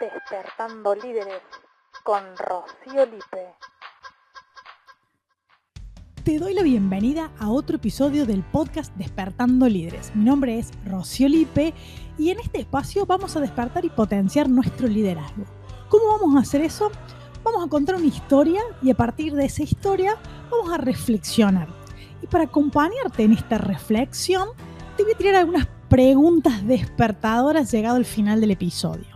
Despertando Líderes con Rocío Lipe. Te doy la bienvenida a otro episodio del podcast Despertando Líderes. Mi nombre es Rocío Lipe y en este espacio vamos a despertar y potenciar nuestro liderazgo. ¿Cómo vamos a hacer eso? Vamos a contar una historia y a partir de esa historia vamos a reflexionar. Y para acompañarte en esta reflexión, te voy a tirar algunas preguntas despertadoras llegado al final del episodio.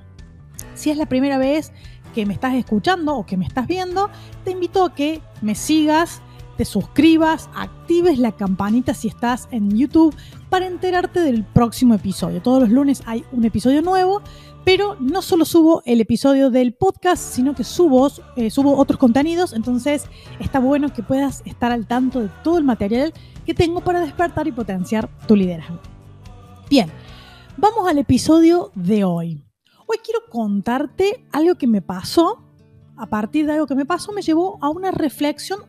Si es la primera vez que me estás escuchando o que me estás viendo, te invito a que me sigas, te suscribas, actives la campanita si estás en YouTube para enterarte del próximo episodio. Todos los lunes hay un episodio nuevo, pero no solo subo el episodio del podcast, sino que subo, eh, subo otros contenidos, entonces está bueno que puedas estar al tanto de todo el material que tengo para despertar y potenciar tu liderazgo. Bien, vamos al episodio de hoy. Hoy quiero contarte algo que me pasó. A partir de algo que me pasó me llevó a una reflexión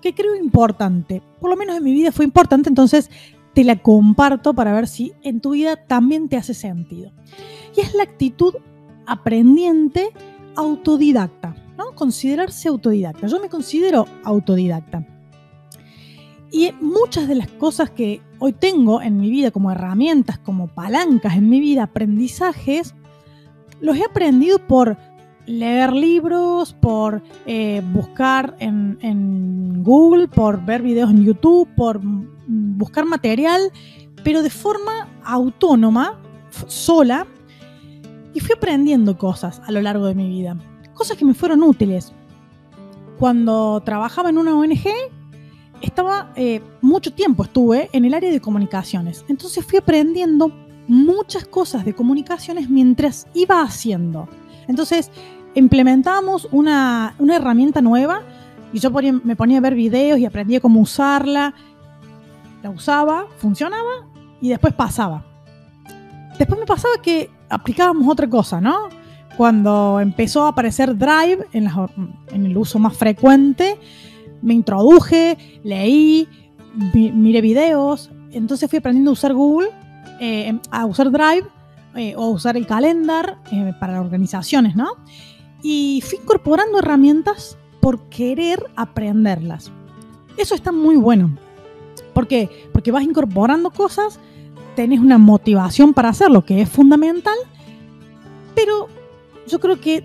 que creo importante. Por lo menos en mi vida fue importante, entonces te la comparto para ver si en tu vida también te hace sentido. Y es la actitud aprendiente autodidacta, ¿no? Considerarse autodidacta. Yo me considero autodidacta. Y muchas de las cosas que hoy tengo en mi vida como herramientas, como palancas en mi vida, aprendizajes, los he aprendido por leer libros, por eh, buscar en, Google, por ver videos en YouTube, por buscar material, pero de forma autónoma, sola, y fui aprendiendo cosas a lo largo de mi vida, cosas que me fueron útiles. Cuando trabajaba en una ONG, estaba eh, mucho tiempo estuve en el área de comunicaciones, entonces fui aprendiendo muchas cosas de comunicaciones mientras iba haciendo. Entonces, implementamos una, herramienta nueva y yo me ponía a ver videos y aprendía cómo usarla. La usaba, funcionaba y después pasaba. Después me pasaba que aplicábamos otra cosa, ¿no? Cuando empezó a aparecer Drive en el uso más frecuente, me introduje, leí, miré videos, entonces fui aprendiendo a usar Google eh, a usar Drive eh, o usar el calendar eh, para organizaciones, ¿no? Y fui incorporando herramientas por querer aprenderlas. Eso está muy bueno. ¿Por qué? Porque vas incorporando cosas, tenés una motivación para hacerlo, que es fundamental, pero yo creo que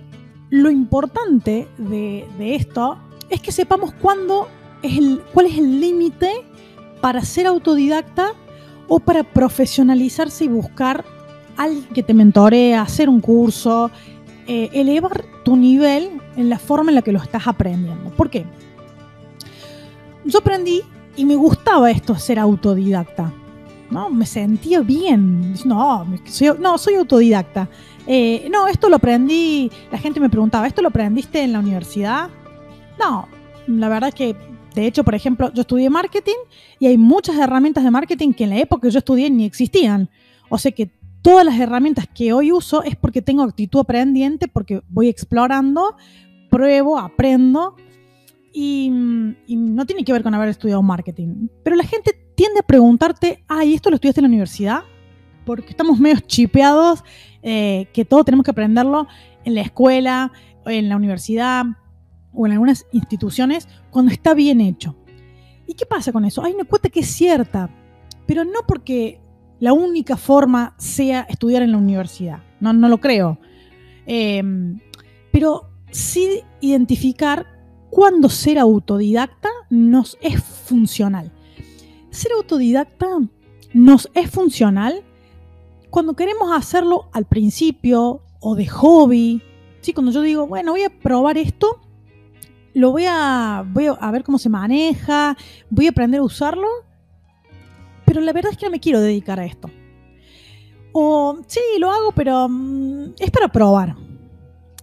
lo importante de, esto es que sepamos cuándo es el, cuál es el límite para ser autodidacta o para profesionalizarse y buscar alguien que te mentoree, hacer un curso, eh, elevar tu nivel en la forma en la que lo estás aprendiendo. ¿Por qué? Yo aprendí y me gustaba esto, ser autodidacta. ¿no? Me sentía bien. No, soy, no, soy autodidacta. Eh, no, esto lo aprendí, la gente me preguntaba, ¿esto lo aprendiste en la universidad? No, la verdad es que de hecho, por ejemplo, yo estudié marketing y hay muchas herramientas de marketing que en la época que yo estudié ni existían. O sea que todas las herramientas que hoy uso es porque tengo actitud aprendiente, porque voy explorando, pruebo, aprendo y, no tiene que ver con haber estudiado marketing. Pero la gente tiende a preguntarte, ay, ¿esto lo estudiaste en la universidad? Porque estamos medio chipeados, eh, que todo tenemos que aprenderlo en la escuela, en la universidad, o en algunas instituciones cuando está bien hecho. ¿Y qué pasa con eso? Hay una cuenta que es cierta, pero no porque la única forma sea estudiar en la universidad. No, no lo creo. Em, pero sí identificar cuándo ser autodidacta nos es funcional. Ser autodidacta nos es funcional cuando queremos hacerlo al principio o de hobby. ¿sí? Cuando yo digo, bueno, voy a probar esto lo voy a, voy a ver cómo se maneja, voy a aprender a usarlo, pero la verdad es que no me quiero dedicar a esto. O sí, lo hago, pero mm, es para probar.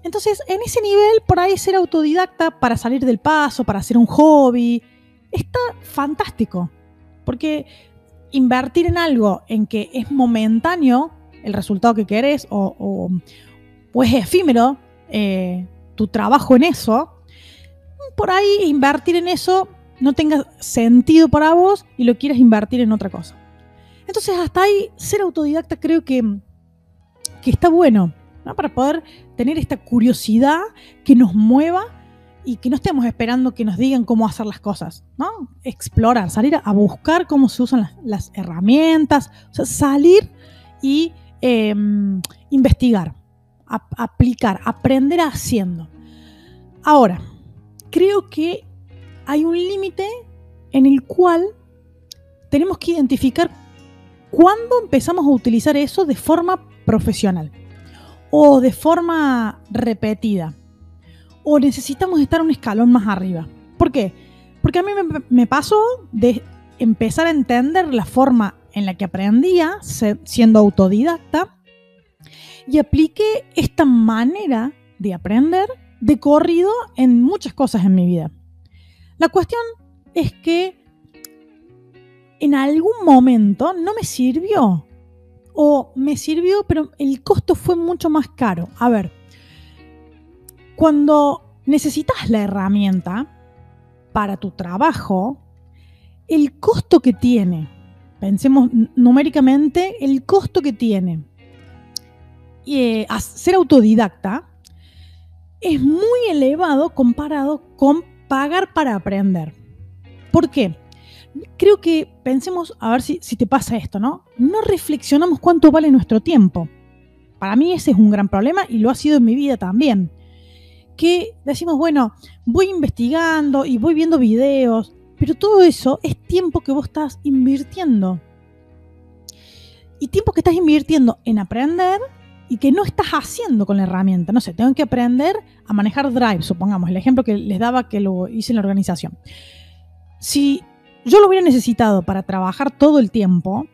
Entonces, en ese nivel, por ahí ser autodidacta para salir del paso, para hacer un hobby, está fantástico. Porque invertir en algo en que es momentáneo el resultado que querés o, es efímero eh, tu trabajo en eso, por ahí invertir en eso no tenga sentido para vos y lo quieras invertir en otra cosa. Entonces, hasta ahí, ser autodidacta creo que, que está bueno. para poder tener esta curiosidad que nos mueva y que no estemos esperando que nos digan cómo hacer las cosas, ¿no? Explorar, salir a buscar cómo se usan las, herramientas, salir y em, investigar, aplicar, aprender haciendo. Ahora, creo que hay un límite en el cual tenemos que identificar cuándo empezamos a utilizar eso de forma profesional o de forma repetida o necesitamos estar un escalón más arriba. ¿Por qué? Porque a mí me, pasó de empezar a entender la forma en la que aprendía siendo autodidacta y apliqué esta manera de aprender de corrido en muchas cosas en mi vida. La cuestión es que en algún momento no me sirvió. O me sirvió, pero el costo fue mucho más caro. A ver, cuando necesitas la herramienta para tu trabajo, el costo que tiene, pensemos numéricamente, el costo que tiene eh, ser autodidacta es muy elevado comparado con pagar para aprender. ¿Por qué? Creo que pensemos, a ver si, si te pasa esto, ¿no? No reflexionamos cuánto vale nuestro tiempo. Para mí ese es un gran problema y lo ha sido en mi vida también que decimos, bueno, voy investigando y voy viendo videos, pero todo eso es tiempo que vos estás invirtiendo. Y tiempo que estás invirtiendo en aprender y que no estás haciendo con la herramienta. No sé, tengo que aprender a manejar Drive, supongamos, el ejemplo que les daba que lo hice en la organización. Si yo lo hubiera necesitado para trabajar todo el tiempo,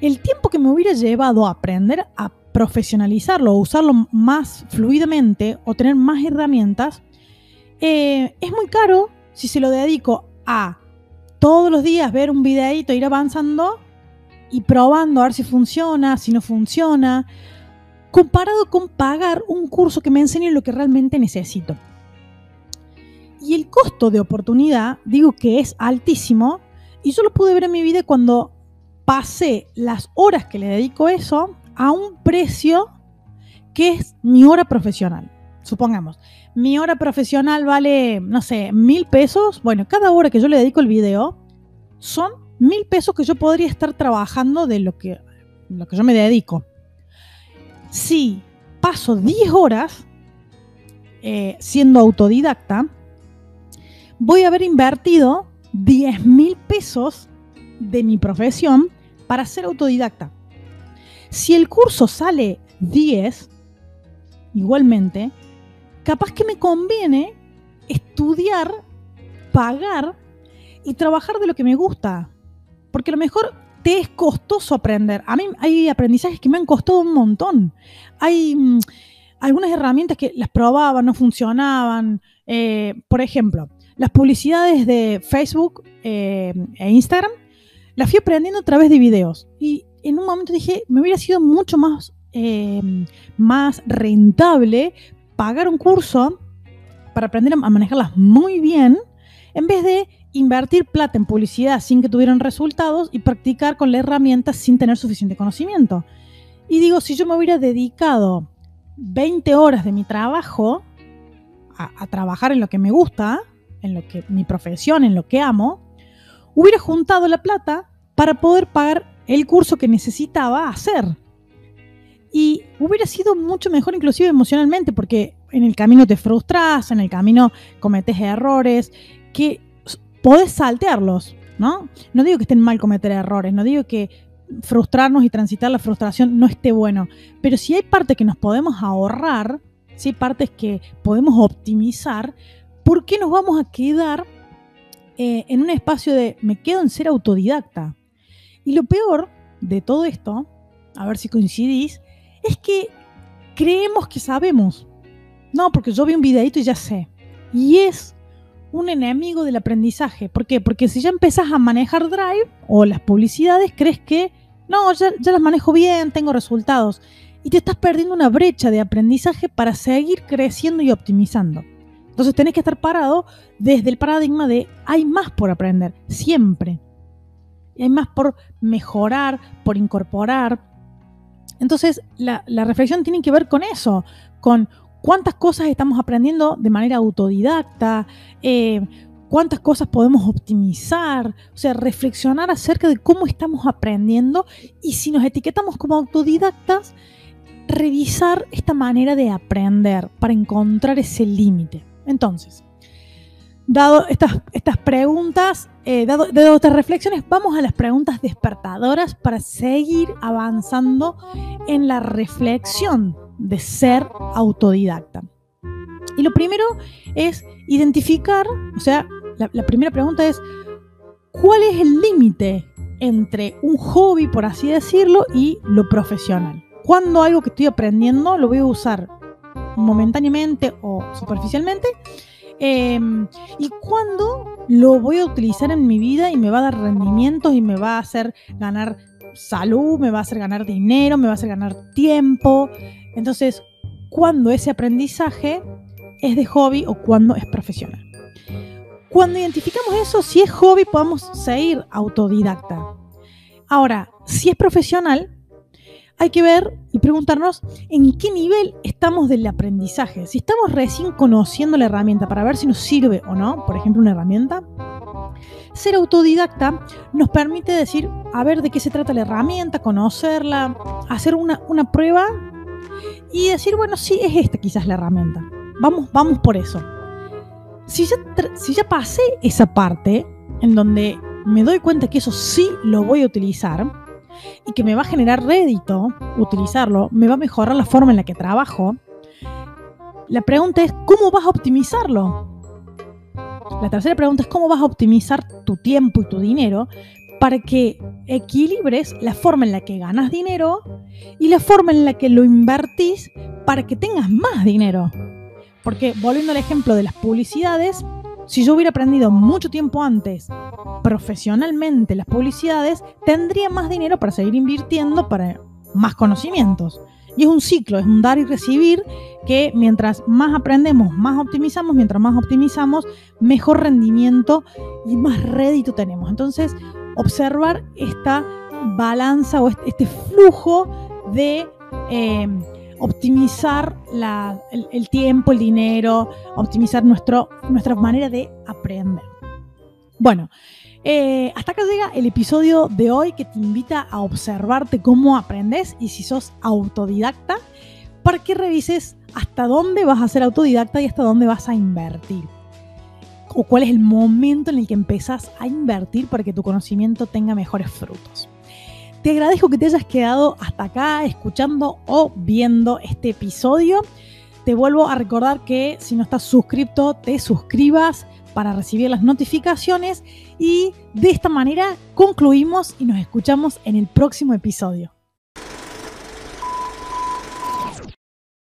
el tiempo que me hubiera llevado a aprender a profesionalizarlo usarlo más fluidamente o tener más herramientas, eh, es muy caro si se lo dedico a todos los días ver un videito, ir avanzando y probando a ver si funciona, si no funciona, comparado con pagar un curso que me enseñe lo que realmente necesito. Y el costo de oportunidad, digo que es altísimo, y yo lo pude ver en mi vida cuando pasé las horas que le dedico a eso a un precio que es mi hora profesional. Supongamos, mi hora profesional vale, no sé, mil pesos. Bueno, cada hora que yo le dedico el video son mil pesos que yo podría estar trabajando de lo que, lo que yo me dedico. Si paso 10 horas eh, siendo autodidacta, voy a haber invertido 10 mil pesos de mi profesión para ser autodidacta. Si el curso sale 10, igualmente, capaz que me conviene estudiar, pagar y trabajar de lo que me gusta. Porque a lo mejor te es costoso aprender. A mí hay aprendizajes que me han costado un montón. Hay mm, algunas herramientas que las probaba, no funcionaban. Eh, por ejemplo, las publicidades de Facebook eh, e Instagram las fui aprendiendo a través de videos. Y en un momento dije, me hubiera sido mucho más, eh, más rentable pagar un curso para aprender a manejarlas muy bien, en vez de invertir plata en publicidad sin que tuvieran resultados y practicar con la herramienta sin tener suficiente conocimiento. Y digo, si yo me hubiera dedicado 20 horas de mi trabajo a, a, trabajar en lo que me gusta, en lo que mi profesión, en lo que amo, hubiera juntado la plata para poder pagar el curso que necesitaba hacer. Y hubiera sido mucho mejor inclusive emocionalmente, porque en el camino te frustras, en el camino cometes errores, que podés saltearlos, ¿no? No digo que estén mal cometer errores, no digo que frustrarnos y transitar la frustración no esté bueno, pero si hay partes que nos podemos ahorrar, si hay partes que podemos optimizar, ¿por qué nos vamos a quedar eh, en un espacio de me quedo en ser autodidacta? Y lo peor de todo esto, a ver si coincidís, es que creemos que sabemos. No, porque yo vi un videito y ya sé. Y es un enemigo del aprendizaje. ¿Por qué? Porque si ya empezás a manejar Drive o las publicidades, crees que no, ya, las manejo bien, tengo resultados. Y te estás perdiendo una brecha de aprendizaje para seguir creciendo y optimizando. Entonces tenés que estar parado desde el paradigma de hay más por aprender, siempre hay más por mejorar, por incorporar. Entonces, la, reflexión tiene que ver con eso, con cuántas cosas estamos aprendiendo de manera autodidacta, eh, cuántas cosas podemos optimizar, o sea, reflexionar acerca de cómo estamos aprendiendo y si nos etiquetamos como autodidactas, revisar esta manera de aprender para encontrar ese límite. Entonces, dado estas, estas preguntas, eh, dado, dado, estas reflexiones, vamos a las preguntas despertadoras para seguir avanzando en la reflexión de ser autodidacta. Y lo primero es identificar, o sea, la, primera pregunta es, ¿cuál es el límite entre un hobby, por así decirlo, y lo profesional? ¿Cuándo algo que estoy aprendiendo lo voy a usar momentáneamente o superficialmente? Em, ¿Y cuándo lo voy a utilizar en mi vida y me va a dar rendimientos y me va a hacer ganar salud, me va a hacer ganar dinero, me va a hacer ganar tiempo? Entonces, ¿cuándo ese aprendizaje es de hobby o cuándo es profesional? Cuando identificamos eso, si es hobby, podemos seguir autodidacta. Ahora, si es profesional, hay que ver y preguntarnos en qué nivel estamos del aprendizaje. Si estamos recién conociendo la herramienta para ver si nos sirve o no, por ejemplo, una herramienta, ser autodidacta nos permite decir, a ver de qué se trata la herramienta, conocerla, hacer una, una prueba y decir, bueno, sí, es esta quizás la herramienta. Vamos, vamos por eso si ya, pasé esa parte en donde me doy cuenta que eso sí lo voy a utilizar y que me va a generar rédito utilizarlo, me va a mejorar la forma en la que trabajo, la pregunta es, ¿cómo vas a optimizarlo? La tercera pregunta es, ¿cómo vas a optimizar tu tiempo y tu dinero para que equilibres la forma en la que ganas dinero y la forma en la que lo invertís para que tengas más dinero? Porque volviendo al ejemplo de las publicidades, si yo hubiera aprendido mucho tiempo antes profesionalmente las publicidades, tendría más dinero para seguir invirtiendo para más conocimientos. Y es un ciclo, es un dar y recibir que mientras más aprendemos, más optimizamos, mientras más optimizamos, mejor rendimiento y más rédito tenemos. Entonces, observar esta balanza o este, flujo de... Eh, optimizar el, tiempo, el dinero, optimizar nuestro, nuestra manera de aprender. Bueno, eh, hasta acá llega el episodio de hoy que te invita a observarte cómo aprendes y si sos autodidacta, para que revises hasta dónde vas a ser autodidacta y hasta dónde vas a invertir. O cuál es el momento en el que empezás a invertir para que tu conocimiento tenga mejores frutos. Te agradezco que te hayas quedado hasta acá escuchando o viendo este episodio. Te vuelvo a recordar que si no estás suscrito, te suscribas para recibir las notificaciones y de esta manera concluimos y nos escuchamos en el próximo episodio.